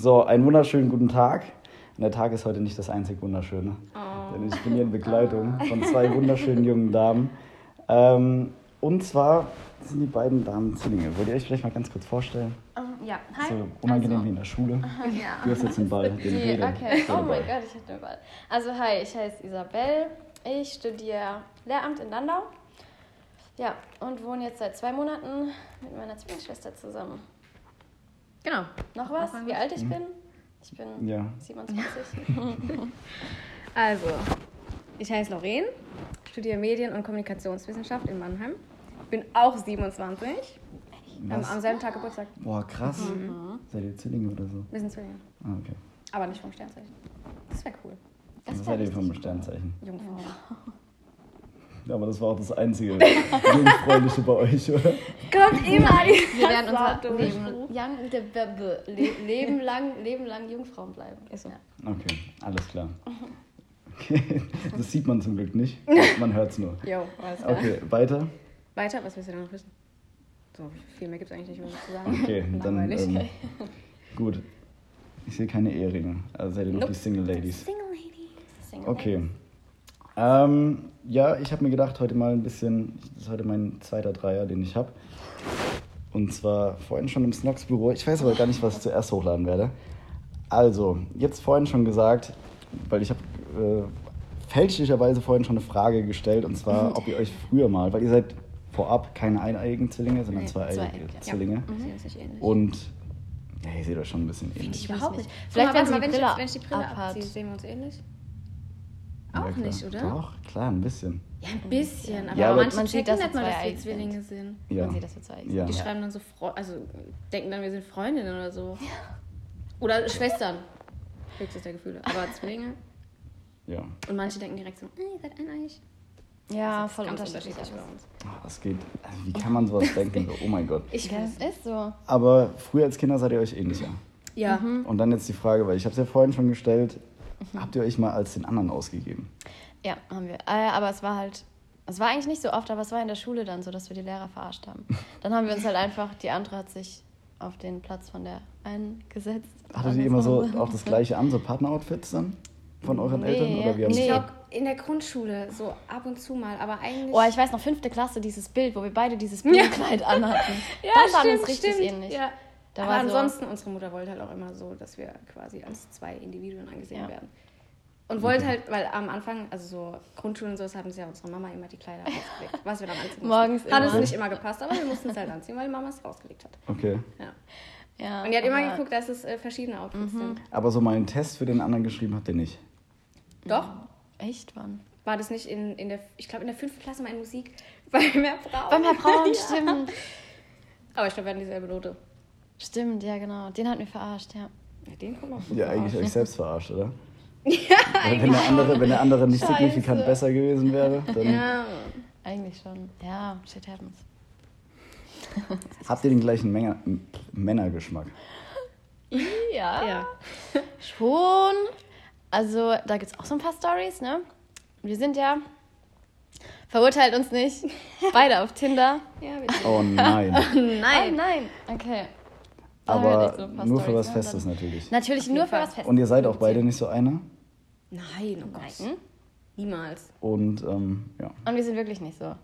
So, einen wunderschönen guten Tag. Und der Tag ist heute nicht das einzig Wunderschöne. Oh. Denn ich bin hier in Begleitung von zwei wunderschönen jungen Damen. Ähm, und zwar sind die beiden Damen Zwillinge. Wollt ihr euch vielleicht mal ganz kurz vorstellen? Ähm, ja, hi. So unangenehm also, wie in der Schule. Ja. Du hast jetzt den Ball, den Die, Räder. okay, oh mein Gott, ich hatte den Ball. Also, hi, ich heiße Isabel. Ich studiere Lehramt in Landau. Ja, und wohne jetzt seit zwei Monaten mit meiner Zwillingsschwester zusammen. Genau. Noch was? Wie alt ich bin? Ich bin Mhm. Ja. 27. Also, ich heiße Lauren, studiere Medien- und Kommunikationswissenschaft in Mannheim. Bin auch 27. Ähm, Was? am selben Tag Geburtstag. Boah, krass. Mhm. Seid ihr Zwillinge oder so? Wir sind Zwillinge. Ah, okay. Aber nicht vom Sternzeichen. Das wäre cool. Das Was wär seid ihr vom Sternzeichen? Jungfrau. Ja, aber das war auch das einzige Jungfräuliche bei euch, oder? Kommt immer die Wir werden unser Leben, young, de- be- be- le- Leben lang, Leben lang Jungfrauen bleiben. Ist so. Ja. Okay, alles klar. Okay, das sieht man zum Glück nicht. Man hört es nur. Jo, alles klar. Okay, weiter. Weiter, was willst du denn noch wissen? So, viel mehr gibt es eigentlich nicht mehr zu sagen. Okay, dann Langweilig. ähm, gut. Ich sehe keine Eheringe. Also seid ihr noch Nope. die Single Ladies. Single Lady. Single Okay. Ähm, ja, ich habe mir gedacht, heute mal ein bisschen, das ist heute mein zweiter Dreier, den ich habe. Und zwar vorhin schon im Snox Büro. Ich weiß aber gar nicht, was ich zuerst hochladen werde. Also, jetzt vorhin schon gesagt, weil ich habe äh, fälschlicherweise vorhin schon eine Frage gestellt, und zwar, ob ihr euch früher mal, weil ihr seid vorab keine eineiigen Zwillinge, sondern Nee, zweieiige ja. Zwillinge. Nicht ähnlich. Und ja, ihr seht euch schon ein bisschen ähnlich. Ich Überhaupt nicht. Vielleicht, mal, wenn mal, wenn, ich, wenn ich die Brille abhat. abziehe, sehen wir uns ähnlich? Ja, Auch klar. nicht, oder? Doch, klar, ein bisschen. Ja, ein bisschen. Aber, Ja, aber- manche Man sieht, dass nicht mal, dass wir Zwillinge sind. Ja. Man sieht, dass wir zwei Ja. Die schreiben dann so, Fre also denken dann, wir sind Freundinnen oder so. Oder Schwestern. Höchstes der Gefühle. Aber Zwillinge. Ja. Und manche denken direkt so, ah, ihr seid eineich. Ja, Das ist voll unterschiedlich. bei uns. Ah, Das geht. Also, wie kann man sowas denken? Oh mein Gott. Ich Ja, weiß. es ist so. Aber früher als Kinder seid ihr euch ähnlicher. Ja. Und dann jetzt die Frage, weil ich habe es ja vorhin schon gestellt, Mhm. habt ihr euch mal als den anderen ausgegeben? Ja, haben wir. Äh, aber es war halt, es war eigentlich nicht so oft, aber es war in der Schule dann so, dass wir die Lehrer verarscht haben. Dann haben wir uns halt einfach, die andere hat sich auf den Platz von der einen gesetzt. Hattet ihr immer so auch das gleiche an, so Partneroutfits dann von euren Nee, Eltern? Oder wie haben nee. Ich glaube, in der Grundschule, so ab und zu mal, aber eigentlich. Oh, ich weiß noch, fünfte Klasse, dieses Bild, wo wir beide dieses Blumenkleid anhatten. ja, das war uns richtig stimmt. ähnlich. Ja. Da aber war so- ansonsten, unsere Mutter wollte halt auch immer so, dass wir quasi als zwei Individuen angesehen Ja. werden. Und wollte halt, weil am Anfang, also so Grundschulen und so, das haben sie ja unsere Mama immer die Kleider ausgelegt, was wir dann anziehen mussten. Morgens Hat immer. es nicht immer gepasst, aber wir mussten es halt anziehen, weil die Mama es rausgelegt hat. Okay. Ja. Ja, Und die hat immer Mhm. geguckt, dass es äh, verschiedene Outfits sind. Aber so mal einen Test für den anderen geschrieben habt ihr nicht. Doch, Echt, wann? war das nicht in, in der, ich glaube in der fünften Klasse mal in Musik, bei mehr Frauen. Beim Herr Braun, stimmt. Aber ich glaube, wir hatten dieselbe Note. Stimmt, ja, genau. Den hat mir verarscht, ja. Ja, den kommt noch. Ja, eigentlich euch selbst verarscht, oder? Ja, wenn der andere, wenn der andere nicht Scheiße. signifikant besser gewesen wäre, dann Ja. Eigentlich schon. Ja, shit happens. habt ihr den gleichen Männer, Männergeschmack. Ja. ja. Schon. Also, da gibt es auch so ein paar Stories, ne? Wir sind ja. Verurteilt uns nicht. Beide auf Tinder. Ja, wir Oh nein. Nein. nein. Okay. Aber echt so nur für was ne? Festes natürlich. Natürlich nur für was Festes. Und ihr seid auch beide nicht so einer. Nein, oh Gott. Niemals. Und ähm, ja. Und wir sind wirklich nicht so.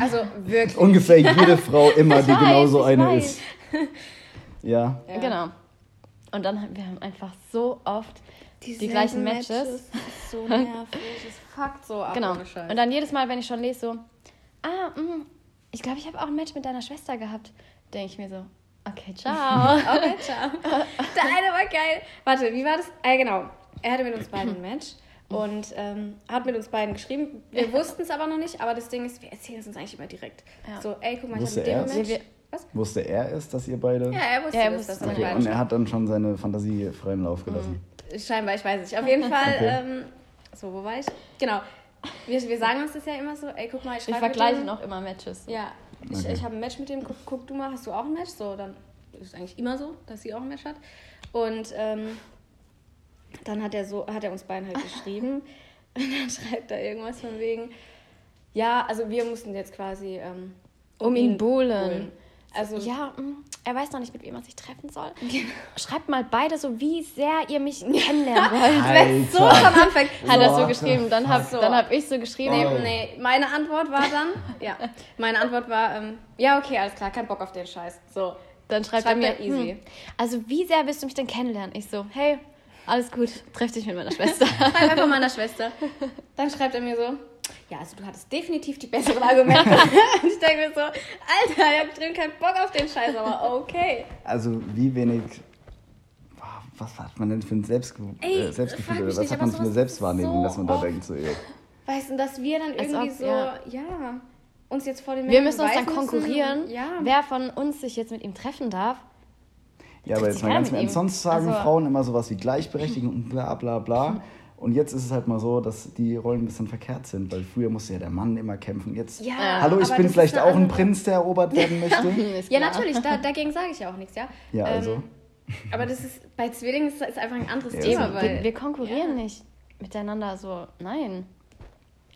Also wirklich. Ungefähr jede Frau immer, die weiß, genauso ich eine weiß. ist. Ja. Ja. Genau. Und dann haben wir haben einfach so oft die Dieselben gleichen Matches. Das ist so nervig. Das fuckt so ab. Genau. Und dann jedes Mal, wenn ich schon lese, so, ah, mh, ich glaube, ich habe auch ein Match mit deiner Schwester gehabt, denke ich mir so, okay, ciao. Okay, ciao. Der eine war geil. Warte, wie war das? Ah, genau. Er hatte mit uns beiden ein Match und ähm, hat mit uns beiden geschrieben. Wir wussten es aber noch nicht, aber das Ding ist, wir erzählen es uns eigentlich immer direkt. Ja. So, ey, guck mal, ich habe Wusste mit dem er? Match. Wir- Was? Wusste er es, dass ihr beide. Ja, er wusste Ja, er das, wusste dass es. wir okay. beide Und er hat dann schon seine Fantasie freien Lauf gelassen. Scheinbar, ich weiß nicht. Auf jeden Fall, Okay. ähm, so, wo war ich? Genau. Wir, wir sagen uns das ja immer so, ey, guck mal, ich Ich schreibe vergleiche mit dem. noch immer Matches. Ja, ich, Okay. ich habe ein Match mit dem, guck, guck du mal, hast du auch ein Match? So, dann ist es eigentlich immer so, dass sie auch ein Match hat. Und ähm, dann hat er so, hat er uns beiden halt geschrieben und dann schreibt er irgendwas von wegen, ja, also wir mussten jetzt quasi ähm, Um ihn buhlen. Also Ja, mm, er weiß noch nicht, mit wem er sich treffen soll. Schreibt mal beide so, wie sehr ihr mich kennenlernen wollt. So am Anfang. Hat er so geschrieben. Dann habe dann hab ich so geschrieben. Nee, nee, meine Antwort war dann, ja, meine Antwort war, ähm, ja, okay, alles klar, kein Bock auf den Scheiß. So, Dann schreibt, Schreibt er er mir, easy. Hm, also wie sehr willst du mich denn kennenlernen? Ich so, hey, alles gut, treff dich mit meiner Schwester. schreib einfach meiner Schwester. Dann schreibt er mir so, ja, also du hattest definitiv die besseren Argumente. Und ich denke mir so, Alter, ich hab drin keinen Bock auf den Scheiß, aber okay. Also wie wenig. Boah, Was hat man denn für ein Selbstge Ey, äh, Selbstgefühl oder was nicht, hat man für eine Selbstwahrnehmung, so dass man da denkt, so, ey. Weißt du, dass wir dann irgendwie ob, so, ja. ja. uns jetzt vor den Wir müssen uns dann konkurrieren. Ja, wer von uns sich jetzt mit ihm treffen darf. Ja, aber jetzt mal ganz im Ernst, sonst sagen Also- Frauen immer sowas wie Gleichberechtigung und bla bla bla. Und jetzt ist es halt mal so, dass die Rollen ein bisschen verkehrt sind, weil früher musste ja der Mann immer kämpfen. Jetzt, Ja, hallo, ich bin vielleicht auch ein Prinz, der erobert werden möchte. Ja, natürlich, da, dagegen sage ich ja auch nichts, ja. Ja, Ähm, also. aber das ist, bei Zwillingen ist, ist einfach ein anderes Ja, Thema, so- weil... Wir, wir konkurrieren nicht miteinander so. Nein.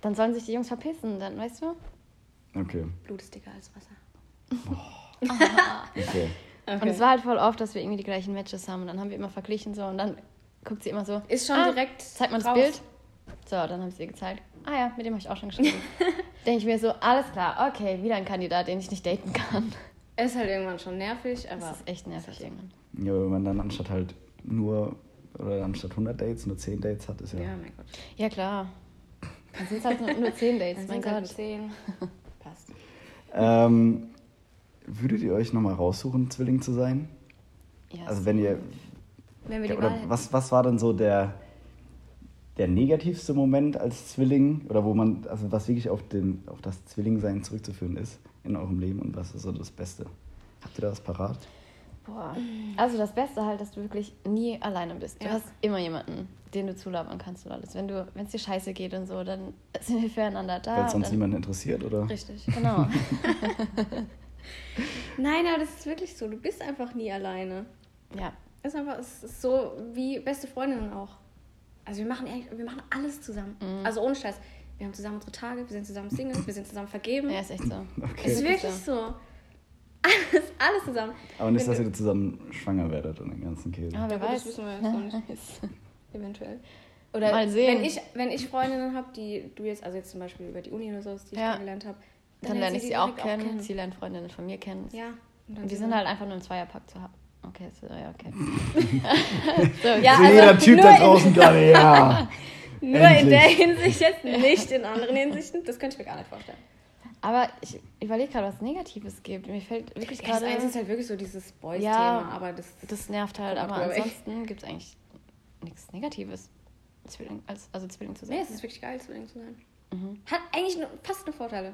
Dann sollen sich die Jungs verpissen, dann weißt du? Okay, Blut ist dicker als Wasser. okay. Und es war halt voll oft, dass wir irgendwie die gleichen Matches haben und dann haben wir immer verglichen so und dann guckt sie immer so. Ist schon ah, direkt Zeigt man das raus. Bild? So, dann habe ich ihr gezeigt. Ah ja, mit dem habe ich auch schon geschrieben. Denke ich mir so, alles klar, okay, wieder ein Kandidat, den ich nicht daten kann. Ist halt irgendwann schon nervig, Das aber... ist echt nervig irgendwann. Ja, wenn man dann anstatt halt nur, oder anstatt 100 Dates nur 10 Dates hat, ist ja. Ja, mein Gott. Ja, klar. Dann sind es halt nur, nur 10 Dates, Dann mein sind halt Gott. zehn. Passt. Ähm, würdet ihr euch nochmal raussuchen, Zwilling zu sein? Ja, Also wenn ihr. Wenn wir Ja, die oder Wahl hätten. was, was war denn so der, der negativste Moment als Zwilling? Oder wo man, also was wirklich auf, den, auf das Zwillingsein zurückzuführen ist in eurem Leben und was ist so das Beste? Habt ihr da was parat? Boah. Also das Beste halt, dass du wirklich nie alleine bist. Du Ja. hast immer jemanden, den du zulabern kannst und alles. Wenn du, wenn es dir scheiße geht und so, dann sind wir füreinander da. Weil sonst dann, niemanden interessiert, oder? Richtig. Genau. Nein, aber das ist wirklich so. Du bist einfach nie alleine. ja. Es ist einfach, es ist so wie beste Freundinnen auch. Also wir machen, wir machen alles zusammen. Mhm. Also ohne Scheiß. Wir haben zusammen unsere Tage, wir sind zusammen Singles, wir sind zusammen vergeben. Ja, ist echt so. Okay. Es ist wirklich so. Alles, alles zusammen. Aber nicht, Wenn dass du- ihr zusammen schwanger werdet und den ganzen Käse. Ah, wer weiß. das wissen wir jetzt noch nicht. Eventuell. Oder Mal sehen. Wenn ich, wenn ich Freundinnen habe, die du jetzt, also jetzt zum Beispiel über die Uni oder so, die ich Ja. kennengelernt habe, Dann lerne ich sie auch kennen, sie lernen Freundinnen von mir kennen. Ja. Und, dann Und die so- sind halt einfach nur im Zweierpack zu haben. Okay, so, ja, okay. so, Ja, so also jeder Typ da in- draußen gerade, ja. Nur in Endlich. der Hinsicht jetzt, nicht in anderen Hinsichten. Das könnte ich mir gar nicht vorstellen. Aber ich überlege gerade, was Negatives gibt. Mir fällt wirklich das gerade. Einzige ist halt wirklich so dieses Boys-Thema, Ja, aber das, Das nervt halt, aber ansonsten gibt es eigentlich nichts Negatives. Zwilling, als, also Zwilling zu sein. Nee, es ist wirklich geil, Zwilling zu sein. Mhm. Hat eigentlich nur, fast nur Vorteile.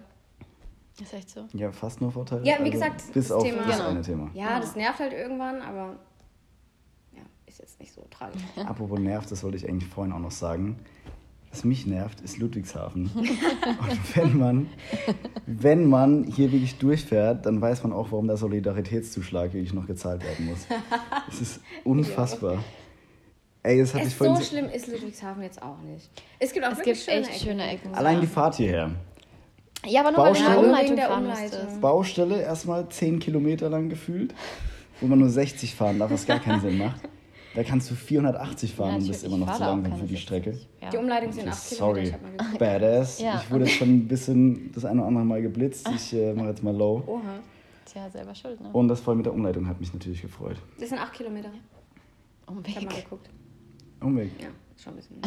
Ist echt so. Ja, fast nur Vorteile. Ja, wie gesagt, bis das auf Thema- das Genau. eine Thema. Ja, Ja. das nervt halt irgendwann, aber ja, ist jetzt nicht so tragisch. Apropos nervt, das wollte ich eigentlich vorhin auch noch sagen. Was mich nervt, ist Ludwigshafen. Und wenn man, wenn man hier wirklich durchfährt, dann weiß man auch, warum der Solidaritätszuschlag wirklich noch gezahlt werden muss. Es ist unfassbar. Ey, das hatte ich Es vorhin. so schlimm ist Ludwigshafen jetzt auch nicht. Es gibt auch Es wirklich gibt echt Ecken. schöne Ecken. Allein die Fahrt hierher. Ja, aber nur weil du Baustelle? eine Umleitung der fahren Umleitung. Baustelle erstmal 10 Kilometer lang gefühlt, wo man nur 60 fahren darf, was gar keinen Sinn macht. Da kannst du 480 fahren Ja, und bist immer noch zu langsam für die 60. Strecke. Ja. Die Umleitung sind Okay, 8 Kilometer, sorry. ich hab mal gesehen. Badass. Ja. Ich wurde jetzt schon ein bisschen das eine oder andere Mal geblitzt. Ich äh, mache jetzt mal low. Oha. Tja, selber schuld, ne? Und das voll mit der Umleitung hat mich natürlich gefreut. Das sind 8 Kilometer. Ich hab mal Umweg. geguckt. Umweg. Ja, schon ein bisschen.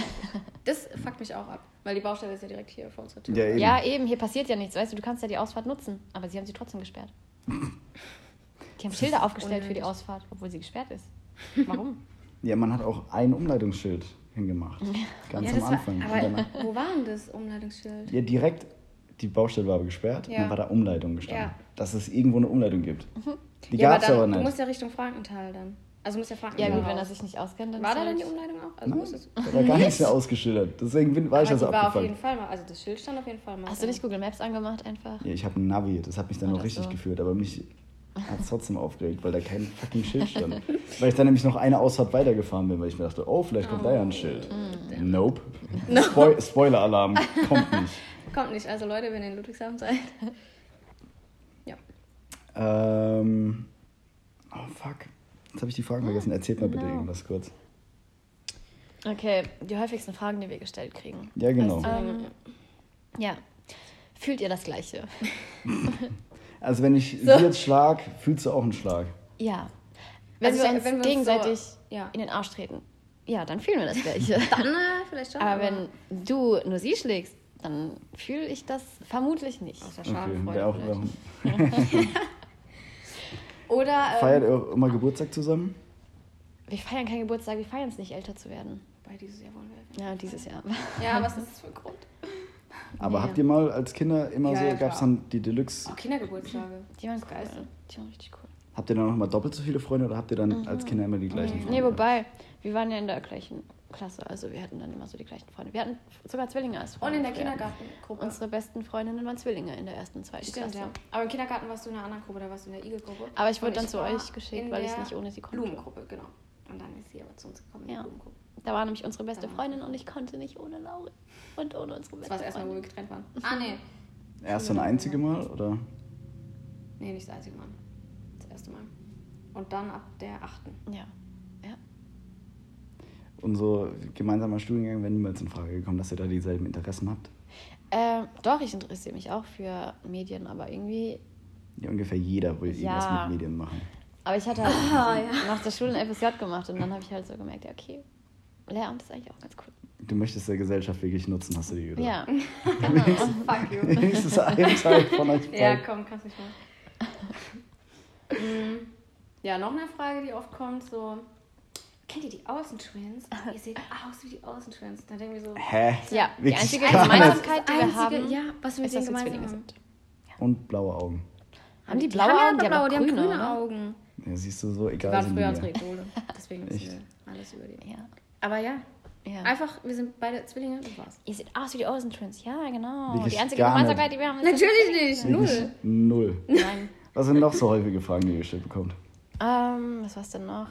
Das fuckt mich auch ab, weil die Baustelle ist ja direkt hier vor unserer Tür. Ja, eben. Ja, eben, hier passiert ja nichts. Weißt du, du kannst ja die Ausfahrt nutzen, aber sie haben sie trotzdem gesperrt. Die haben Schilder aufgestellt für die unnötig. Ausfahrt, obwohl sie gesperrt ist. Warum? Ja, man hat auch ein Umleitungsschild hingemacht. Ganz Ja, am Anfang. War, Und aber wo war denn das Umleitungsschild? ja, direkt, die Baustelle war aber gesperrt und Ja. dann war da Umleitung gestanden. Ja. Dass es irgendwo eine Umleitung gibt. Die ja, gab es aber Du nicht. musst ja Richtung Frankenthal dann. Also muss ja Ja, Frankenthal gut, raus. wenn er sich nicht auskennt, dann War da halt- denn die Umleitung auch? Also Nein, da war gar nichts mehr ausgeschildert. Deswegen bin, war ich aber also war auf jeden Fall mal, also das Schild stand auf jeden Fall mal. Hast du nicht Google Maps angemacht einfach? Ja, ich habe ein Navi, das hat mich dann Oder noch richtig so. geführt, aber mich hat es trotzdem aufgeregt, weil da kein fucking Schild stand. weil ich dann nämlich noch eine Ausfahrt weitergefahren bin, weil ich mir dachte, oh, vielleicht kommt da ja ein Schild. Mm. Nope. Spoi Spoiler-Alarm, kommt nicht. Kommt nicht. Also Leute, wenn ihr in Ludwigshafen seid. Ja. Ähm, Oh, fuck. Jetzt habe ich die Fragen vergessen. Erzählt mal bitte No. irgendwas kurz. Okay, die häufigsten Fragen, die wir gestellt kriegen. Ja, genau. Ähm, ja. Fühlt ihr das Gleiche? Also, wenn ich So. sie jetzt schlag, fühlst du auch einen Schlag. Ja. Wenn Also wir uns wenn wir gegenseitig so- ja. in den Arsch treten, ja, dann fühlen wir das Gleiche. Dann äh, vielleicht schon. Aber wenn du nur sie schlägst, dann fühle ich das vermutlich nicht. Aus der Okay, Schadenfreude auch, vielleicht. Oder. Ähm, Feiert ihr auch immer Geburtstag zusammen? Wir feiern keinen Geburtstag, wir feiern es nicht, älter zu werden. Bei dieses Jahr wollen wir. Ja, dieses Jahr. Ja, was ist das für ein Grund? Aber Nee. habt ihr mal als Kinder immer Ja, so, ja, gab es dann die Deluxe, Oh, Kindergeburtstage. Die waren Geil. cool. Die waren richtig cool. habt ihr dann noch mal doppelt so viele Freunde oder habt ihr dann als Kinder immer die gleichen Freunde? Nee, wobei, wir waren ja in der gleichen Klasse, also wir hatten dann immer so die gleichen Freunde. Wir hatten sogar Zwillinge als Und Freunde. in der. Kindergartengruppe. Unsere besten Freundinnen waren Zwillinge in der ersten und zweiten Stimmt, Klasse. ja. Aber im Kindergarten warst du in einer anderen Gruppe, da warst du in der Igel-Gruppe. Aber ich wurde Und dann zu euch geschickt, weil ich nicht ohne sie konnte. Blumengruppe, genau. Und dann ist sie aber zu uns gekommen in Ja. Da war nämlich unsere beste. Freundin und ich konnte nicht ohne Lauri. Und ohne unsere Das beste war das erste Mal, wo wir Freundin. getrennt waren. Ah, nee. Erst und einzige Mal oder? Nee, nicht das einzige Mal. Das erste Mal. Und dann ab der achten. Ja. Und so gemeinsamer Studiengang wäre niemals in Frage gekommen, dass ihr da dieselben Interessen habt. Ähm, doch, ich interessiere mich auch für Medien, aber irgendwie. Ja, ungefähr jeder will Ja. irgendwas mit Medien machen. Aber ich hatte halt Ah, nach der Schule ein FSJ gemacht und dann habe ich halt so gemerkt, ja, okay, Lehramt ist eigentlich auch ganz cool. Du möchtest der Gesellschaft wirklich nutzen, hast du dir gedacht. Ja, genau. Fuck you. Wenigstens ein Teil von euch Ja, komm, kannst nicht mal. Mm, ja, noch eine Frage, die oft kommt, so... Kennt ihr die Außentwins? Ah. ihr seht aus wie die Außentwins. Da denken wir so... Hä? Ja, die einzige. Gemeinsamkeit, die wir Einzige- haben, ja, was wir ist, mit dass wir gemeinsam Zwillinge haben. sind. Und blaue Augen. Haben die Die blaue Augen? Die haben die grüne, grüne? Augen. Ja, siehst du, so Die egal waren sind früher die unsere. Idole. Deswegen wissen wir alles über die. Ja. Aber ja, ja. einfach, wir sind beide Zwillinge, das war's. Ihr seht aus wie die Olsen Twins. Ja, genau. Wirklich die einzige. Gemeinsamkeit, die wir haben, ist Natürlich nicht, Wirklich null. Nein. Was sind noch so häufige Fragen, die ihr gestellt bekommt? Ähm, was war's denn noch?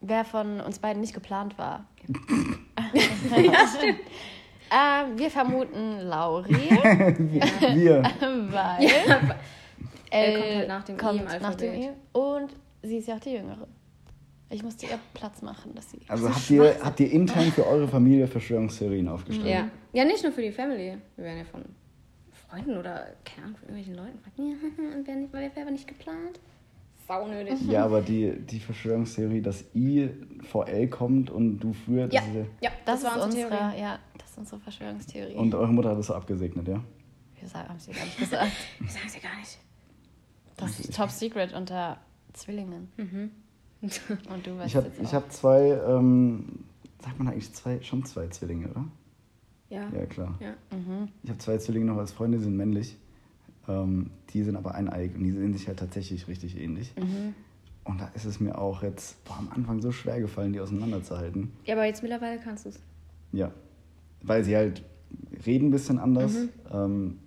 Wer von uns beiden nicht geplant war. ja, stimmt. Ähm, wir vermuten Lauri, Wir. weil Er kommt halt nach dem kommt im nach dem. I. Und sie ist ja auch die Jüngere. Ich musste ihr Platz machen, dass sie. Also habt ihr, habt ihr intern für eure Familie Verschwörungstheorien aufgestellt? Ja. ja, nicht nur für die Family. Wir werden ja von Freunden oder, keine Ahnung, von irgendwelchen Leuten gefragt. Ja, und wer, nicht, wer wäre nicht geplant? Saunödig. Ja, aber die, die Verschwörungstheorie, dass I vor L kommt und du früher Ja, diese, ja, Das, das, war unsere unsere, ja, das ist unsere Verschwörungstheorie. und eure Mutter hat das so abgesegnet, ja? wir sagen, haben sie gar nicht gesagt. Wir sagen ja gar nicht. Das ist Top Secret unter Zwillingen. Und du weißt Ich habe jetzt ich auch. hab zwei, ähm, sagt man eigentlich zwei, schon zwei Zwillinge, oder? Ja. Ja, klar. Ja. Ich habe zwei Zwillinge noch als Freunde, die sind männlich. Ähm, die sind aber eineig und die sehen sich halt tatsächlich richtig ähnlich. Und da ist es mir auch jetzt boah, am Anfang so schwer gefallen, die auseinanderzuhalten. ja, aber jetzt mittlerweile kannst du es. Ja, weil sie halt reden ein bisschen anders. Ähm,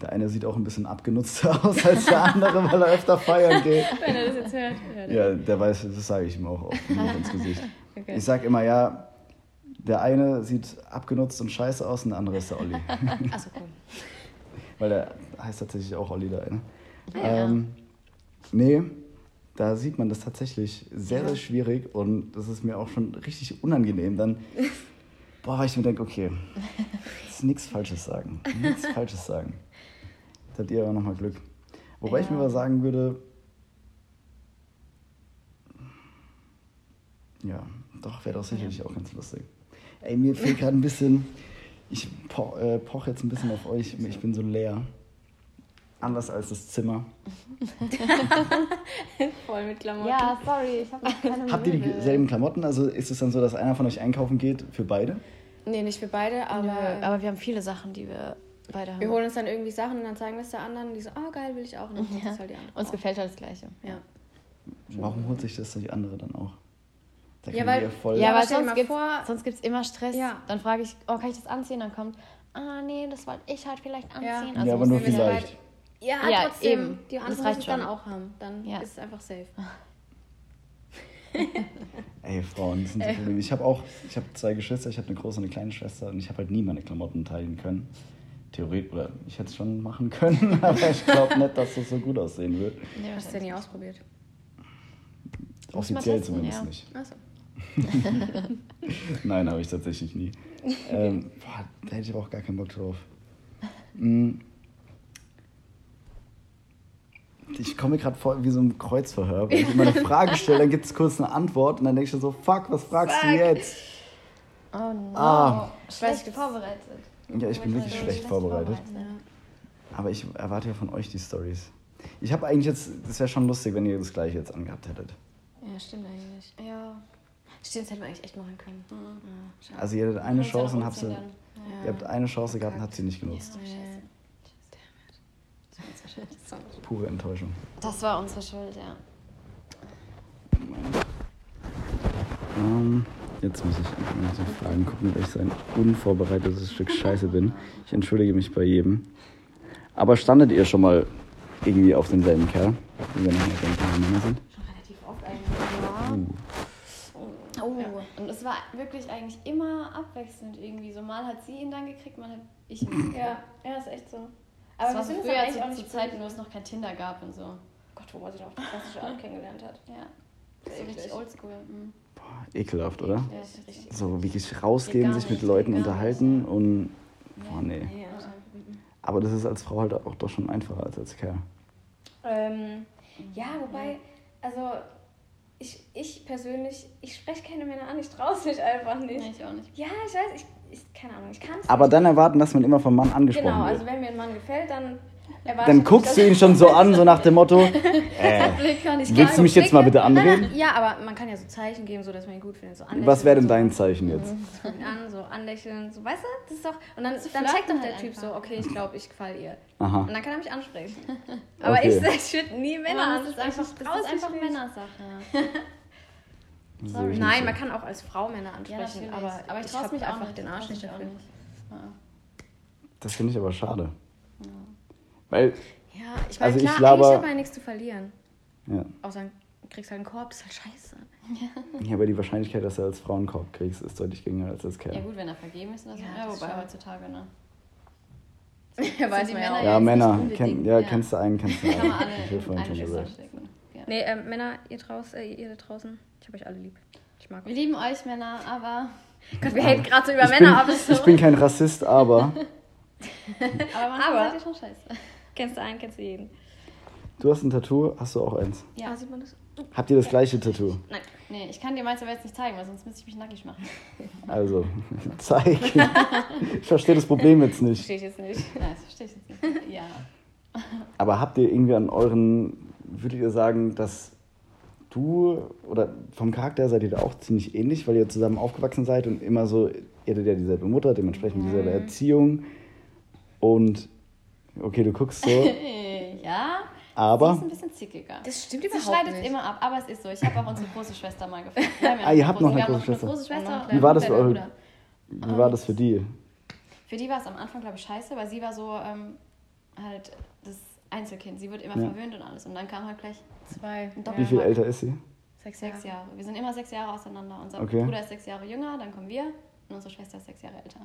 der eine sieht auch ein bisschen abgenutzter aus als der andere, weil er öfter feiern geht. Wenn er das jetzt hört. er. Ja, der weiß, das sage ich ihm auch oft ins Gesicht. Okay. Ich sag immer, ja, der eine sieht abgenutzt und scheiße aus und der andere ist der Olli. Achso, cool. Weil der heißt tatsächlich auch Olli, der eine. Ja. Ähm, nee, da sieht man das tatsächlich sehr, sehr schwierig und das ist mir auch schon richtig unangenehm. Dann, boah, ich mir denke, okay, jetzt nichts Falsches sagen. Nichts Falsches sagen. Da habt ihr aber nochmal Glück. Wobei ich Ja. mir aber sagen würde, ja, doch, wäre doch sicherlich auch ganz lustig. Ey, mir fehlt gerade ein bisschen, ich po, äh, poche jetzt ein bisschen auf euch, ich bin so leer. Anders als das Zimmer. Voll mit Klamotten. Ja, sorry, ich habe noch keine Habt ihr dieselben Klamotten? Also ist es dann so, dass einer von euch einkaufen geht für beide? Nee, nicht für beide, aber, Nö, aber wir haben viele Sachen, die wir beide haben. wir holen uns dann irgendwie Sachen und dann zeigen wir es der anderen. Und die so, oh geil, will ich auch. Und dann ja. halt. Uns auch. gefällt halt das Gleiche. Ja. Warum holt sich das die andere dann auch? Da Ja, weil- voll Ja, aber aber dir sonst sonst gibt's immer Stress. Ja. Dann frage ich, oh, kann ich das anziehen? Dann kommt, ah, nee, das wollte ich halt vielleicht Ja. anziehen. Ja, Also aber muss nur vielleicht. Ja, Ja, trotzdem. eben. Die Das anderen reicht müssen es dann schon. auch haben. Dann Ja. ist es einfach safe. Ey, Frauen, das sind so Probleme. Ich habe auch, ich habe zwei Geschwister, ich habe eine große und eine kleine Schwester und ich habe halt nie meine Klamotten teilen können. Theoretisch, oder ich hätte es schon machen können, aber ich glaube nicht, dass das so gut aussehen wird. Nee, Hast du ja nie ausprobiert. Offiziell testen, zumindest ja. nicht. Achso. Nein, habe ich tatsächlich nie. ähm, boah, da hätte ich aber auch gar keinen Bock drauf. Mm. Ich komme mir gerade vor wie so ein Kreuzverhör. Wenn ich immer eine Frage stelle, dann gibt es kurz eine Antwort und dann denke ich so, fuck, was fragst du Fuck. jetzt? Oh no. Ah. Schlecht vorbereitet. Ja, ich bin wirklich schlecht vorbereitet. Ja. Aber ich erwarte ja von euch die Stories. Ich habe eigentlich jetzt, das wäre schon lustig, wenn ihr das gleiche jetzt angehabt hättet. ja, stimmt eigentlich. Ja. Stimmt, das hätten wir eigentlich echt machen können. Ja, schade. Also ihr hattet eine ja Chance und habt sie, Ja. ihr habt eine Chance gehabt und habt sie nicht genutzt. Ja, scheiße. Das war nicht- Pure Enttäuschung. Das war unsere Schuld, ja. Ähm, jetzt muss ich einfach mal so Fragen gucken, weil ich so ein unvorbereitetes Stück Scheiße bin. Ich entschuldige mich bei jedem. Aber standet ihr schon mal irgendwie auf denselben Kerl? Wenn wir nochmal Männer sind? Schon relativ oft eigentlich. Ja. Oh. Und es war wirklich eigentlich immer abwechselnd irgendwie. So mal hat sie ihn dann gekriegt, mal hat ich ihn gekriegt. Ja, ja, ist echt so. Aber das war sind so es früher eigentlich zu, auch zu nicht Zeiten, wo es noch kein Tinder gab und so. Gott, wo man sich auf die klassische Art kennengelernt hat. Ja. Das ist So richtig oldschool. Mhm. Boah, ekelhaft, oder? Ja, ist richtig. So wirklich rausgehen, sich mit Leuten unterhalten nicht. und. Boah, nee. Mhm. Aber das ist als Frau halt auch doch schon einfacher als als Kerl. Ähm, ja, wobei, also ich, ich persönlich, ich spreche keine Männer an, ich traue es mich einfach nicht. Nee, ich auch nicht. Ja, ich weiß, ich, ich keine Ahnung, ich kann es Aber dann erwarten, dass man immer vom Mann angesprochen Genau, wird. also wenn mir ein Mann gefällt, dann Dann guckst du ihn schon so an, so nach dem Motto, äh, willst du mich jetzt mal bitte anreden? nein, ja, aber man kann ja so Zeichen geben, so dass man ihn gut findet. So Was wäre denn so. dein Zeichen jetzt? So ihn an, so anlächeln, so, weißt du? Das ist doch. Und dann, dann checkt doch der halt Typ einfach. so, okay, ich glaube, ich gefalle ihr. Aha. Und dann kann er mich ansprechen. Aber Okay. ich, ich würde nie Männer Männer, das ist einfach, das ist einfach. Männersache. Nicht Nein, so. man kann auch als Frau Männer ansprechen, natürlich. aber, aber ich traue mich auch einfach nicht. den Arsch nicht dafür. nicht. Ja. Das finde ich aber schade. Weil, Ja, ich meine, Also ich klar, laber- eigentlich hat man ja nichts zu verlieren. ja, Außer du kriegst halt einen Korb, das ist halt scheiße. ja, aber die Wahrscheinlichkeit, dass du als Frau einen Korb kriegst, ist deutlich geringer als als ja Kerl. gut, wenn er vergeben ist oder so. Ja, Ja, das wobei schon. heutzutage, ne? Ja, weiß die man ja auch. Ja, Männer, kenn, ja, ja. kennst du einen, kennst du Kann man einen. Ich alle habe vorhin eine gesagt. Ja. Nee, ähm, Männer, ihr, draus, äh, ihr da draußen, ich habe euch alle lieb. Ich mag Wir euch. lieben euch Männer, aber, Gott, wir haten gerade so über Ich Männer bin, ab. ist so. ich bin kein Rassist, aber aber manchmal Aber- seid ihr schon scheiße. Kennst du einen, kennst du jeden. du hast ein Tattoo, hast du auch eins. Ja. Ah, sieht man das? Habt ihr das gleiche Tattoo? Nein. Nee, ich kann dir meins aber jetzt nicht zeigen, weil sonst müsste ich mich nackig machen. Also, zeig. Ich verstehe das Problem jetzt nicht. Verstehe ich jetzt nicht. Nein, das verstehe ich jetzt nicht. Ja. Aber habt ihr irgendwie an euren, würdet ihr sagen, dass du oder vom Charakter seid ihr da auch ziemlich ähnlich, weil ihr zusammen aufgewachsen seid und immer so, ihr hattet ja dieselbe Mutter, dementsprechend dieselbe Erziehung und okay, du guckst so, ja. Sie aber ist ein bisschen zickiger. Das stimmt Sie überhaupt schneidet nicht. immer ab, aber es ist so. Ich habe auch unsere große Schwester mal gefragt. Ah, ihr habt noch eine große Schwester. große Schwester. Wie war das für eure- wie war das für die? Für die war es am Anfang, glaube ich, scheiße, weil sie war so ähm, halt das Einzelkind. Sie wird immer Ja. verwöhnt und alles. Und dann kam halt gleich Zwei. ein Wie Doppel. viel älter ist sie? Sechs Sechs Jahre. Wir sind immer sechs Jahre auseinander. Unser Okay. Bruder ist sechs Jahre jünger, dann kommen wir und unsere Schwester ist sechs Jahre älter.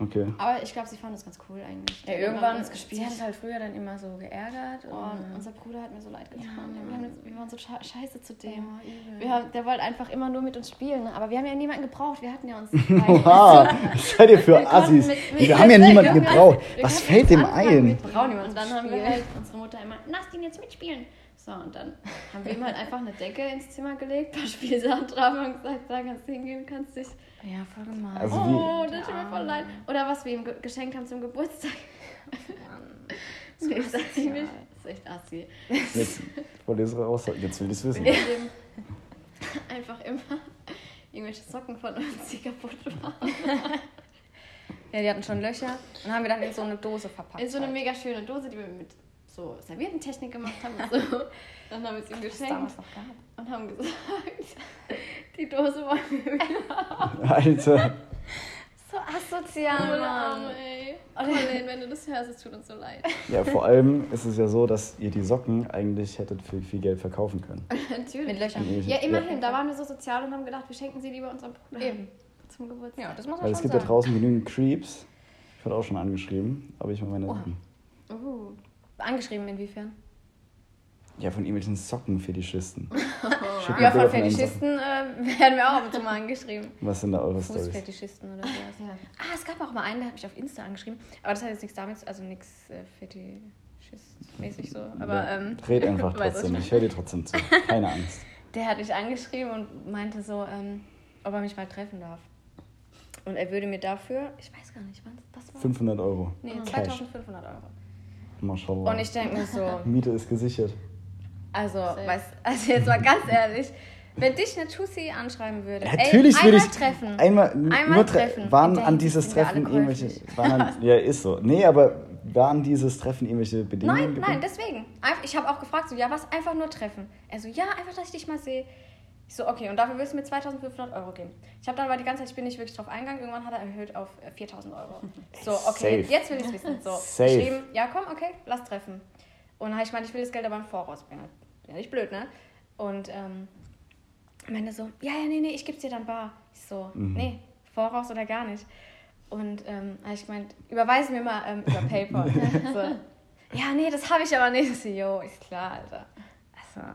Okay. Aber ich glaube, sie fand es ganz cool eigentlich. Ja, irgendwann, sie gespielt. hat es halt früher dann immer so geärgert. Oh, und, unser Bruder hat mir so leid getan. Ja. Wir, haben wir waren so sche- scheiße zu dem. Oh. Wir haben, der wollte einfach immer nur mit uns spielen, ne? aber wir haben ja niemanden gebraucht. Wir hatten ja uns. Oha, was seid ihr für Wir Assis? mit- mit- Wir haben ja niemanden wir gebraucht. wir Was fällt dem ein? mit Brauchen wir uns Und dann haben wir halt unsere Mutter immer, lass ihn jetzt mitspielen. So, und dann haben wir ihm halt einfach eine Decke ins Zimmer gelegt, ein paar Spielsachen drauf und gesagt, da kannst du hingehen, kannst dich. Ja, voll gemein. Also Oh, das tut mir voll leid. Oder was wir ihm ge geschenkt haben zum Geburtstag. Das ist echt ziemlich. Das ist echt assi. Jetzt. Jetzt will ich es wissen. Wir haben einfach immer irgendwelche Socken von uns, die kaputt waren. ja, die hatten schon Löcher und haben wir dann in so eine Dose verpackt. In so eine halt. mega schöne Dose, die wir mit so Servietentechnik gemacht haben und so. Dann haben wir es ihm es geschenkt und haben gesagt, die Dose wollen wir wieder. Alter. So asozial, Mann. ey. Colin, wenn du das hörst, es tut uns so leid. Ja, vor allem ist es ja so, dass ihr die Socken eigentlich hättet für viel Geld verkaufen können. Natürlich. Mit Löchern. Ja, immerhin, da waren wir so sozial und haben gedacht, wir schenken sie lieber unserem Bruder. Eben. Zum Geburtstag. Ja, das muss man Weil es schon gibt da sagen. draußen genügend Creeps. Ich wurde auch schon angeschrieben, aber ich mal meine Oha. Sachen. Uh. Angeschrieben inwiefern? Ja, von irgendwelchen Sockenfetischisten. Mir Ja, von. Fetischisten äh, werden wir auch ab und zu mal angeschrieben. Was sind da eure Stories? Fußfetischisten oder sowas. Ja. Ah, es gab auch mal einen, der hat mich auf Insta angeschrieben. Aber das hat jetzt nichts damit, also nichts äh, Fetischist-mäßig so. Aber Ja, ähm, Red einfach trotzdem, ich ich höre dir trotzdem zu. Keine Angst. der hat mich angeschrieben und meinte so, ähm, ob er mich mal treffen darf. Und er würde mir dafür, ich weiß gar nicht, wann was war 500 Euro. Nee, Cash. 2500 Euro. Mashallah. Und ich denke mir so, Miete ist gesichert. also, weißt, also jetzt mal ganz ehrlich, wenn dich eine Tussi anschreiben würde, Natürlich ey, würde einmal ich treffen. einmal, Einmal nur tre treffen. Waren an dieses Treffen irgendwelche an, ja ist so. Nee, aber waren dieses Treffen irgendwelche Bedingungen? Nein, gebunden? nein, deswegen. Ich habe auch gefragt, so, ja, was? Einfach nur treffen. Er so, ja, einfach, dass ich dich mal sehe. Ich so, okay, und dafür willst du mir 2500 Euro geben. Ich habe dann aber die ganze Zeit, ich bin nicht wirklich drauf eingegangen, irgendwann hat er erhöht auf äh, 4000 Euro. So, okay, Safe. jetzt will ich es wissen. So, Safe. geschrieben, ja, komm, okay, lass treffen. Und dann habe ich gemeint, ich will das Geld aber im Voraus bringen. Ja, nicht blöd, ne? Und ähm, meinte so, ja, ja, nee, nee, ich geb's dir dann bar. Ich so, Mhm. nee, Voraus oder gar nicht. Und ähm, ich gemeint, überweisen wir mal ähm, über PayPal. so, ja, nee, das habe ich aber nicht. Ich so, jo, ist klar, Alter. Also,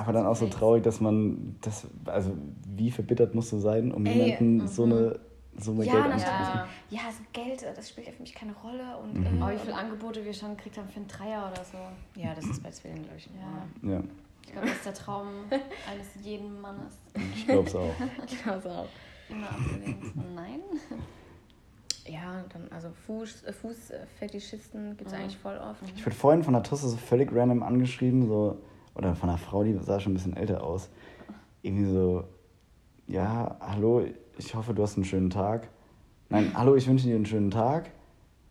Aber dann auch so traurig, dass man das, also wie verbittert musst du sein, um Ey, jemanden so eine Summe ja, Geld anzubieten? Ja. ja, so Geld, das spielt ja für mich keine Rolle. Und, Mhm. äh, Aber wie viele Angebote wir schon gekriegt haben für einen Dreier oder so. Ja, das ist bei Zwillingen, glaube ich. Ja. Ja, Ich glaube, das ist der Traum eines jeden Mannes. ich glaub's auch. Genau so. Immer abgelehnt. Nein? Ja, dann, also Fuß, äh, Fußfetischisten gibt es Mhm. eigentlich voll oft. Ich wurde vorhin von einer Tusse so völlig random angeschrieben, so, oder von einer Frau, die sah schon ein bisschen älter aus. Irgendwie so, ja, hallo, ich hoffe, du hast einen schönen Tag. Nein, hallo, ich wünsche dir einen schönen Tag.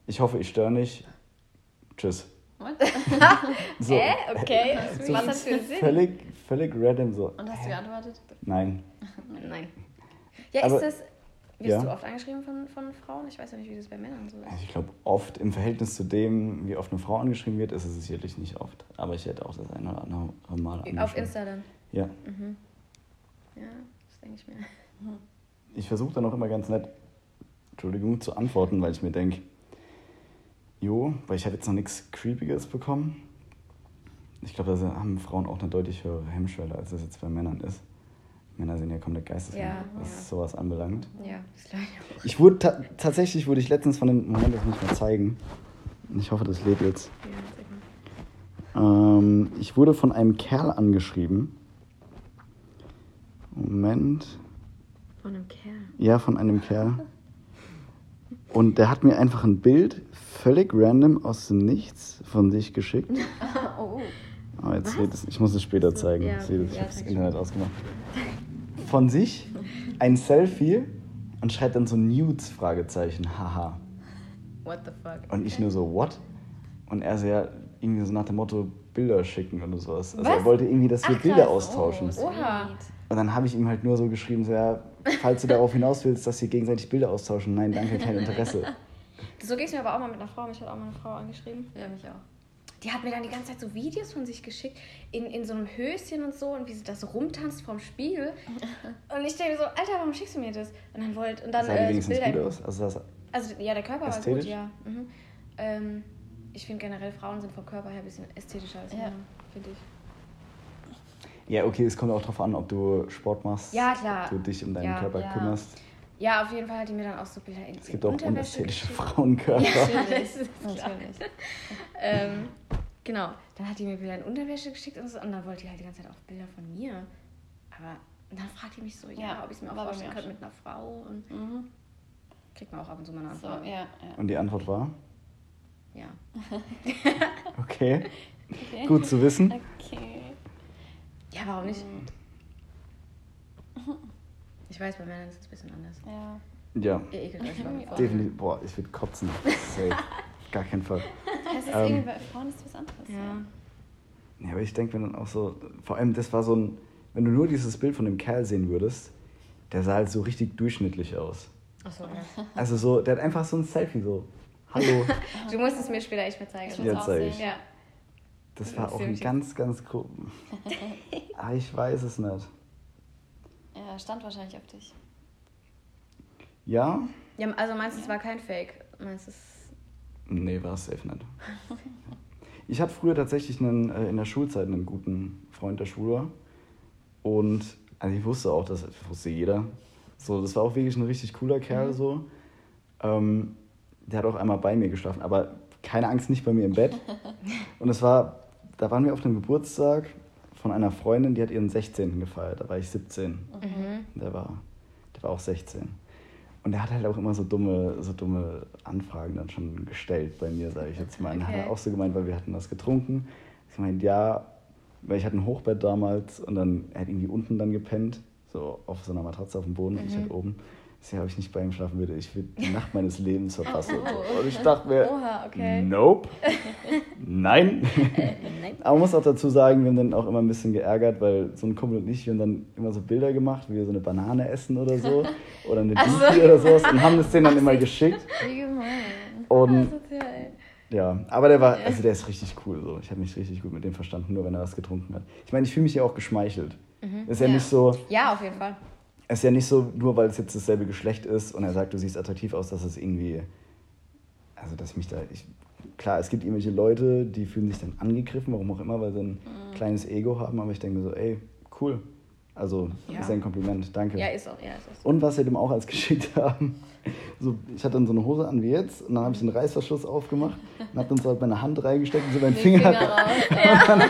Ich hoffe, ich störe nicht. Tschüss. So, Äh, okay. so Was hat für einen Sinn? Völlig, völlig random so. Und hast du geantwortet? Nein. Nein. Ja, Aber- ist das. Wirst ja. du oft angeschrieben von, von Frauen? Ich weiß ja nicht, wie das bei Männern so ist. Also ich glaube, oft im Verhältnis zu dem, wie oft eine Frau angeschrieben wird, ist es sicherlich nicht oft. Aber ich hätte auch das eine oder andere Mal angeschrieben. Auf Insta dann. Ja. Mhm. Ja, das denke ich mir. Ich versuche dann auch immer ganz nett, Entschuldigung, zu antworten, weil ich mir denke, jo, weil ich habe jetzt noch nichts Creepiges bekommen. Ich glaube, da haben Frauen auch eine deutlich höhere Hemmschwelle, als das jetzt bei Männern ist. Männer sind ja komplett geisteskrank, Ja, was ja. sowas anbelangt. Ja, das glaube ich wurde ta tatsächlich wurde ich letztens von dem Moment, das muss ich mal zeigen. Ich hoffe, das lädt jetzt. Ja. Ähm, ich wurde von einem Kerl angeschrieben. Moment. Von einem Kerl. Ja, von einem Kerl. Und der hat mir einfach ein Bild völlig random aus dem Nichts von sich geschickt. Oh, Aber jetzt lädt es, ich muss es später So, zeigen. ja, das, ich habe das Internet ausgemacht. Von sich ein Selfie und schreibt dann so Nudes Fragezeichen, haha. What the fuck? Und ich nur so, what? Und er so, ja, irgendwie so nach dem Motto Bilder schicken oder sowas. Also er wollte irgendwie, dass wir Ach, Bilder krass. austauschen. Oh, Oha. Und dann habe ich ihm halt nur so geschrieben, so, ja, falls du darauf hinaus willst, dass wir gegenseitig Bilder austauschen, nein, danke, kein Interesse. So ging es mir aber auch mal mit einer Frau. Mich hat auch mal eine Frau angeschrieben. Ja, mich auch. Die hat mir dann die ganze Zeit so Videos von sich geschickt, in, in so einem Höschen und so, und wie sie das rumtanzt vorm Spiegel. Und ich denke mir so, Alter, warum schickst du mir das? Und dann wollte, und dann Sah die äh, wenigstens Bilder. gut aus? Also das, Also ja, der Körper war Ästhetisch? gut, ja. Mhm. Ähm, ich finde generell Frauen sind vom Körper her ein bisschen ästhetischer als Ja. Männer, finde ich. ja, okay, es kommt auch darauf an, ob du Sport machst, Ja, klar. du dich um deinen Ja, Körper ja. kümmerst. Ja, auf jeden Fall hat die mir dann auch so Bilder in Es gibt auch Unterwäsche unästhetische. Frauenkörper. Ja, Natürlich. das ist klar. Natürlich. ähm, genau. Dann hat die mir Bilder in Unterwäsche geschickt und, so, und dann wollte die halt die ganze Zeit auch Bilder von mir. Aber dann fragt die mich so, ja, Ja, ob ich es mir auch vorstellen könnte mit einer Frau. Und Mhm. kriegt man auch ab und zu mal eine So, Antwort. ja, ja. Und die Antwort war, Ja. okay, Okay. gut zu wissen. Okay. Ja, warum nicht? Mhm. Ich weiß, bei Männern ist es ein bisschen anders. Ja. Ja, Ihr ekelt euch vor. definitiv. Boah, ich würde kotzen. Safe. Gar keinen Fall. Es ist Ähm. irgendwie bei Frauen ist was anderes. Ja. Ja, aber ich denke mir dann auch so, vor allem das war so ein, wenn du nur dieses Bild von dem Kerl sehen würdest, der sah halt so richtig durchschnittlich aus. Achso, ja. Also so, der hat einfach so ein Selfie so, hallo. Du musst es mir später echt mal zeigen. Ich Ja, will's auch zeig sehen. ich. Ja. Das war Das auch ein ganz, ganz grob. Ah, ich weiß es nicht. Ja, stand wahrscheinlich auf dich. Ja? ja. Also meinst du, es war kein Fake? Meinst du, es Nee, war es safe nicht. Ich hatte früher tatsächlich einen, äh, in der Schulzeit einen guten Freund, der schwul war. Und also ich wusste auch, das wusste jeder. So, das war auch wirklich ein richtig cooler Kerl so. Ähm, der hat auch einmal bei mir geschlafen, aber keine Angst, nicht bei mir im Bett. Und es war, da waren wir auf einem Geburtstag von einer Freundin, die hat ihren 16. gefeiert. Da war ich 17. Mhm. Der war, der war auch 16. Und er hat halt auch immer so dumme, so dumme Anfragen dann schon gestellt bei mir, sage ich jetzt mal. Und Okay. hat er auch so gemeint, weil wir hatten was getrunken. Ich meinte, ja, weil ich hatte ein Hochbett damals und dann er hat irgendwie unten dann gepennt, so auf so einer Matratze auf dem Boden und ich Mhm. halt oben. Deswegen habe ich nicht bei ihm schlafen würde. Ich würde die Nacht meines Lebens verpassen. Und ich dachte mir, Oha, okay. nope, nein. Nein. Aber man muss auch dazu sagen, wir haben dann auch immer ein bisschen geärgert, weil so ein Kumpel und ich, wir haben dann immer so Bilder gemacht, wie wir so eine Banane essen oder so. Oder eine Ach so. Beefy oder sowas und haben das denen dann immer geschickt. Wie gemein. Und Asozial. ja, aber der war, also der ist richtig cool so. Ich habe mich richtig gut mit dem verstanden, nur wenn er was getrunken hat. Ich meine, ich fühle mich ja auch geschmeichelt. Ist ja, Ja. nicht so, Ja, auf jeden Fall. Es ist ja nicht so, nur weil es jetzt dasselbe Geschlecht ist und er sagt, du siehst attraktiv aus, dass es irgendwie, also dass ich mich da, ich, klar, es gibt irgendwelche Leute, die fühlen sich dann angegriffen, warum auch immer, weil sie ein Mhm. kleines Ego haben, aber ich denke mir so, ey, cool. Also, Ja. ist ja ein Kompliment, danke. Ja, ist auch, ja, ist auch so. Und was wir dem auch als geschickt haben, so, ich hatte dann so eine Hose an wie jetzt und dann habe ich den Reißverschluss aufgemacht und habe dann so halt meine Hand reingesteckt und so meinen Finger, Finger und dann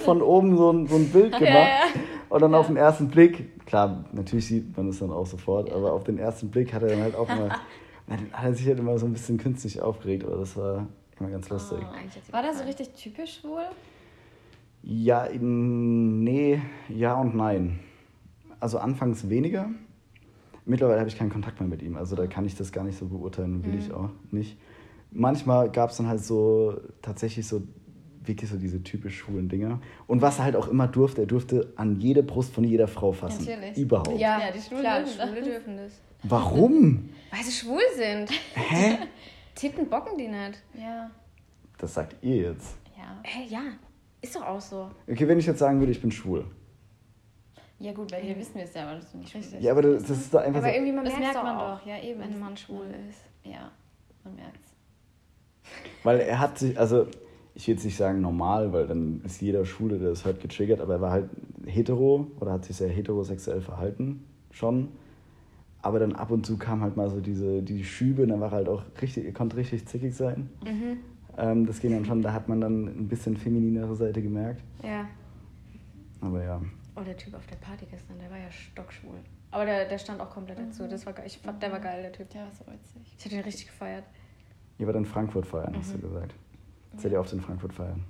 von oben so ein, so ein Bild gemacht. ja. Und dann auf den ersten Blick, klar, natürlich sieht man es dann auch sofort, aber auf den ersten Blick hat er dann halt auch na, dann hat er sich halt immer so ein bisschen künstlich aufgeregt, aber das war immer ganz lustig. Oh, War der so richtig typisch schwul? Ja, nee, ja und nein. Also anfangs weniger. Mittlerweile habe ich keinen Kontakt mehr mit ihm, also da kann ich das gar nicht so beurteilen, will ich auch nicht. Manchmal gab es dann halt so tatsächlich so wirklich so diese typisch schwulen Dinger. Und was er halt auch immer durfte, er durfte an jede Brust von jeder Frau fassen. Natürlich. Überhaupt. Ja, Ja, die Schwulen klar, dürfen das. Schwule dürfen das. Warum? Weil sie schwul sind. Hä? Titten bocken die nicht. Ja. Das sagt ihr jetzt. Ja. Hä, ja. Ist doch auch so. Okay, wenn ich jetzt sagen würde, ich bin schwul. Ja gut, weil hier wissen wir es ja, aber das ist nicht schwul. Richtig. Ja, aber das, das ist doch einfach Aber so. irgendwie, man Das merkt merkt man auch, doch, ja eben. wenn ein Mann schwul ist. Ja, man merkt's. Weil er hat sich, also ich will jetzt nicht sagen normal, weil dann ist jeder Schwule, der das hört, getriggert, aber er war halt hetero oder hat sich sehr heterosexuell verhalten, schon. Aber dann ab und zu kam halt mal so diese die Schübe und dann war er halt auch richtig, er konnte richtig zickig sein. Mhm. Ähm, das ging dann schon, da hat man dann ein bisschen femininere Seite gemerkt. Ja. Aber ja. Oh, der Typ auf der Party gestern, der war ja stockschwul. Aber der, der stand auch komplett dazu. Das war geil. Ich fand, der war geil, der Typ. Ja, so witzig. Ich hätte ihn richtig gefeiert. Ihr wart in Frankfurt feiern, hast Mhm. du gesagt. Seid ihr oft in Frankfurt feiern?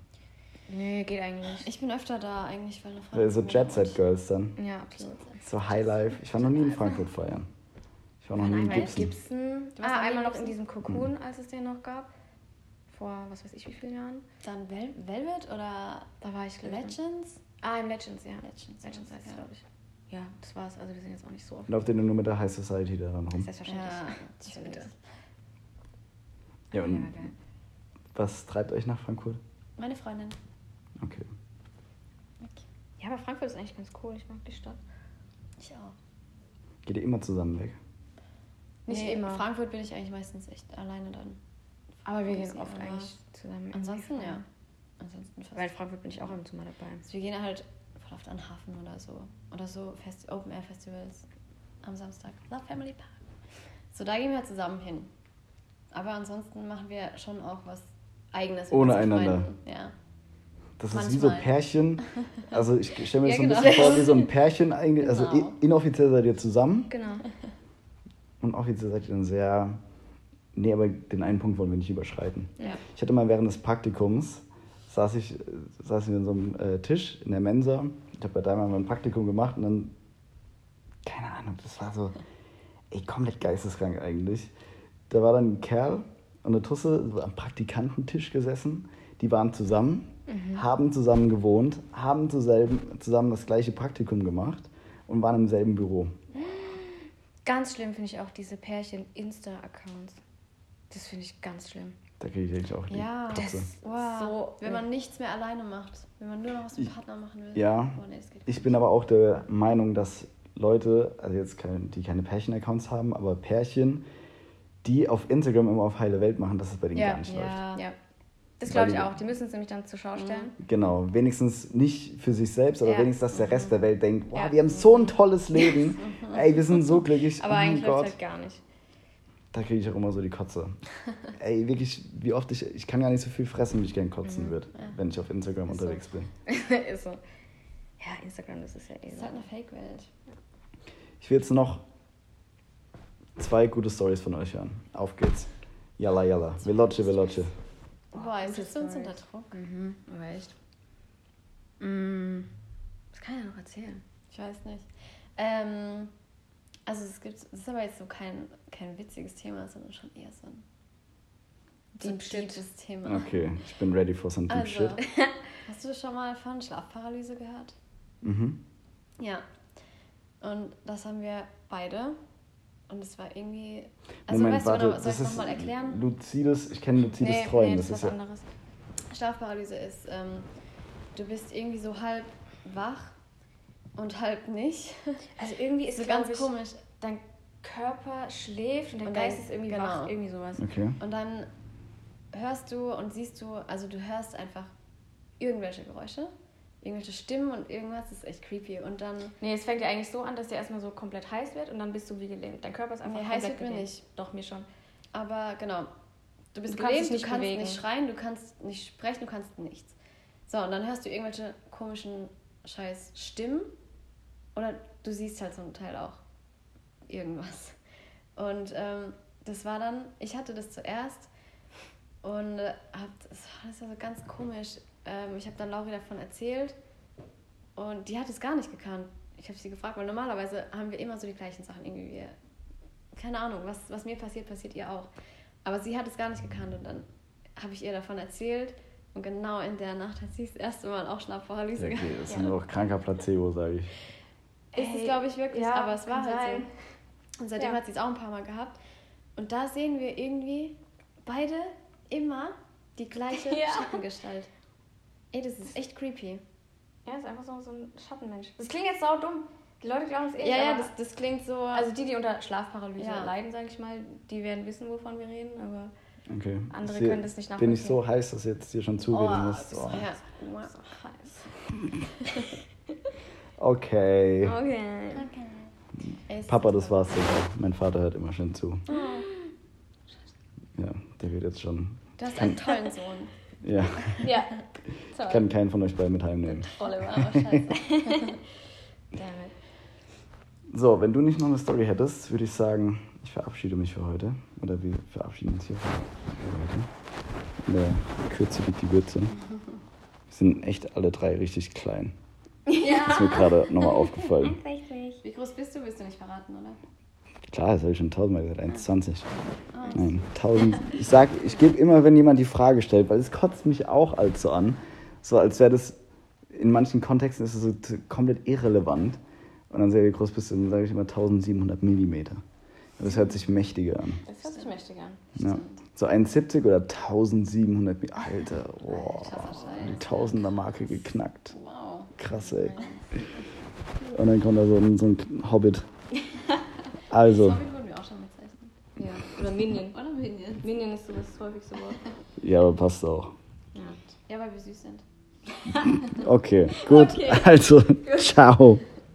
Nee, geht eigentlich. Ich bin öfter da eigentlich, weil eine Frau. Äh, So Jet Set Girls dann. Ja, absolut. So Highlife. Ich war noch nie in Frankfurt feiern. Ich war noch nie in Gibson. Gibson. Du warst Ah, einmal in noch in diesem Cocoon, als es den noch gab. Vor, was weiß ich, wie vielen Jahren. Dann Vel Velvet oder Da war ich. Legends? Ah, im Legends, ja. Legends, Legends heißt es, ja. glaube ich. Ja, das war's. Also wir sind jetzt auch nicht so oft. Und auf denen nur mit der High Society da dann rum. Selbstverständlich. Ja. Ja, Ja, und geil. Was treibt euch nach Frankfurt? Meine Freundin. Okay. Ja, aber Frankfurt ist eigentlich ganz cool. Ich mag die Stadt. Ich auch. Geht ihr immer zusammen weg? Nicht nee, immer. Frankfurt bin ich eigentlich meistens echt alleine dann. Aber wir gehen oft immer- eigentlich zusammen. Ansonsten ja. Ansonsten fast. Weil in Frankfurt bin ich auch ab und zu mal dabei. Also wir gehen halt voll oft an den Hafen oder so. Oder so Fest Open Air Festivals am Samstag. Love Family Park. So, da gehen wir zusammen hin. Aber ansonsten machen wir schon auch was Eigenes. Ohne einander. Ja. Das ist wie so Manchmal. Pärchen. Also ich stelle mir das Ja, so ein genau. bisschen vor wie so ein Pärchen eigentlich. Also Genau. i- inoffiziell seid ihr zusammen Genau. und offiziell seid ihr dann sehr. Nee, aber den einen Punkt wollen wir nicht überschreiten. Ja. Ich hatte mal während des Praktikums, saß ich, saßen wir in so einem äh, Tisch in der Mensa. Ich habe bei Daimler mal ein Praktikum gemacht und dann, keine Ahnung, das war so, ey, komplett geisteskrank eigentlich. Da war dann ein Kerl und eine Tusse am Praktikantentisch gesessen. Die waren zusammen, haben zusammen gewohnt, haben zusammen, zusammen das gleiche Praktikum gemacht und waren im selben Büro. Ganz schlimm finde ich auch diese Pärchen-Insta-Accounts. Das finde ich ganz schlimm. Da kriege ich eigentlich auch die Ja, das- Wow. So, wenn man nichts mehr alleine macht. Wenn man nur noch was mit Partner machen will. Ja, Oh, nee, Ich bin aber auch der Meinung, dass Leute, also jetzt keine, die keine Pärchen-Accounts haben, aber Pärchen, die auf Instagram immer auf heile Welt machen, dass es bei denen Ja, gar nicht läuft. Ja. Ja. Das glaube ich auch. Die müssen es nämlich dann zur Schau stellen. Genau, wenigstens nicht für sich selbst, aber Ja. wenigstens, dass der Rest der Welt denkt, wow, Ja. wir haben so ein tolles Leben. Ey, wir sind so glücklich. Aber oh eigentlich läuft halt gar nicht. Da kriege ich auch immer so die Kotze. Ey, wirklich, wie oft ich, ich kann gar nicht so viel fressen, wie ich gern Mhm. kotzen würde, wenn ich auf Instagram Ist so. unterwegs bin. ist so. Ja, Instagram, das ist ja eh Das ist so. halt eine Fake-Welt. Ich will jetzt noch zwei gute Stories von euch hören. Auf geht's. Yalla, yalla. Veloce, veloce. Boah, jetzt du uns unter Druck. Mhm, aber echt. Mm, was kann ich ja noch erzählen? Ich weiß nicht. Ähm, also es gibt, es ist aber jetzt so kein, kein witziges Thema, sondern schon eher so ein Deep Shit. deepes Thema. Okay, ich bin ready for some deep Also, shit. hast du schon mal von Schlafparalyse gehört? Mhm. Ja. Und das haben wir beide. Und es war irgendwie. Also Moment, weißt du, warte, genau, soll das ich ist nochmal erklären? luzides, ich kenne luzides nee, Träumen. nee, das ist was ja, anderes. Schlafparalyse ist, ähm, du bist irgendwie so halb wach und halb nicht. Also irgendwie ist so es ganz ganz komisch. Dein Körper schläft und der Und Geist dein- ist irgendwie genau. wach. Irgendwie sowas. okay. Und dann hörst du und siehst du, also du hörst einfach irgendwelche Geräusche, irgendwelche Stimmen und irgendwas, das ist echt creepy. Und dann, Nee, es fängt ja eigentlich so an, dass dir erstmal so komplett heiß wird und dann bist du wie gelähmt. Dein Körper ist einfach Nee, heiß wird mir gelähmt. nicht. Doch, mir schon. aber genau, du bist Du kannst gelähmt, dich nicht du kannst bewegen. nicht schreien, du kannst nicht sprechen, du kannst nichts. So, und dann hörst du irgendwelche komischen scheiß Stimmen oder du siehst halt zum Teil auch irgendwas. Und ähm, das war dann, ich hatte das zuerst und äh, hab, das war so ganz komisch. Ähm, ich habe dann Lauri davon erzählt und die hat es gar nicht gekannt. Ich habe sie gefragt, weil normalerweise haben wir immer so die gleichen Sachen irgendwie. Wir, keine Ahnung, was, was mir passiert, passiert ihr auch. Aber sie hat es gar nicht gekannt und dann habe ich ihr davon erzählt und genau in der Nacht hat sie das erste Mal auch Schlafparalyse Okay, gehabt. das ist nur noch kranker Placebo, sage ich. Ist es, glaube ich, wirklich, ja, aber es war halt sein. so. Und seitdem Ja. hat sie es auch ein paar Mal gehabt. Und da sehen wir irgendwie beide immer die gleiche Ja. Schattengestalt. Ey, das ist echt creepy. Ja, ist einfach so, so ein Schattenmensch. Das klingt jetzt sau dumm. Die Leute glauben es eh. Ja, ja, das, das klingt so. Also die, die unter Schlafparalyse Ja. leiden, sage ich mal, die werden wissen, wovon wir reden, aber Okay. Andere Ich seh- können das nicht Bin ich nachvollziehen. so heiß, dass du jetzt dir schon zureden Oh, musst. das Oh. ja. so heiß. Okay. Okay. Es Papa, das war's sicher. Mein Vater hört immer schön zu. Oh. Ja, der wird jetzt schon. Du hast einen tollen Sohn. Ja, Ja. ich Toll. kann keinen von euch beiden mit heimnehmen. Oliver, oh, scheiße. So, wenn du nicht noch eine Story hättest, würde ich sagen, ich verabschiede mich für heute. Oder wir verabschieden uns hier für heute. In der Kürze liegt die Würze. Wir sind echt alle drei richtig klein. Ist mir gerade nochmal aufgefallen. Richtig. Wie groß bist du? Willst du nicht verraten, oder? Klar, das habe ich schon tausendmal gesagt. 1,20. Ah, Nein, 1000. Ich sag, ich gebe immer, wenn jemand die Frage stellt, weil es kotzt mich auch allzu an. So als wäre das, in manchen Kontexten ist es so komplett irrelevant. Und dann sage ich, wie groß bist du? Dann sage ich immer 1700 Millimeter. Das hört sich mächtiger an. Das hört sich mächtig an. Ja. So 1,70 oder 1700 Millimeter. Alter, boah, Scheiße. die Tausender-Marke geknackt. Wow. Krass, ey. Und dann kommt da so ein, so ein Hobbit. Also, Hobbit wurden wir auch schon bezeichnet. Ja. Oder Minion. Oder Minion. Minion ist so das häufigste Wort. ja, aber passt auch. Ja. Ja, weil wir süß sind. Okay, gut. Also, ciao.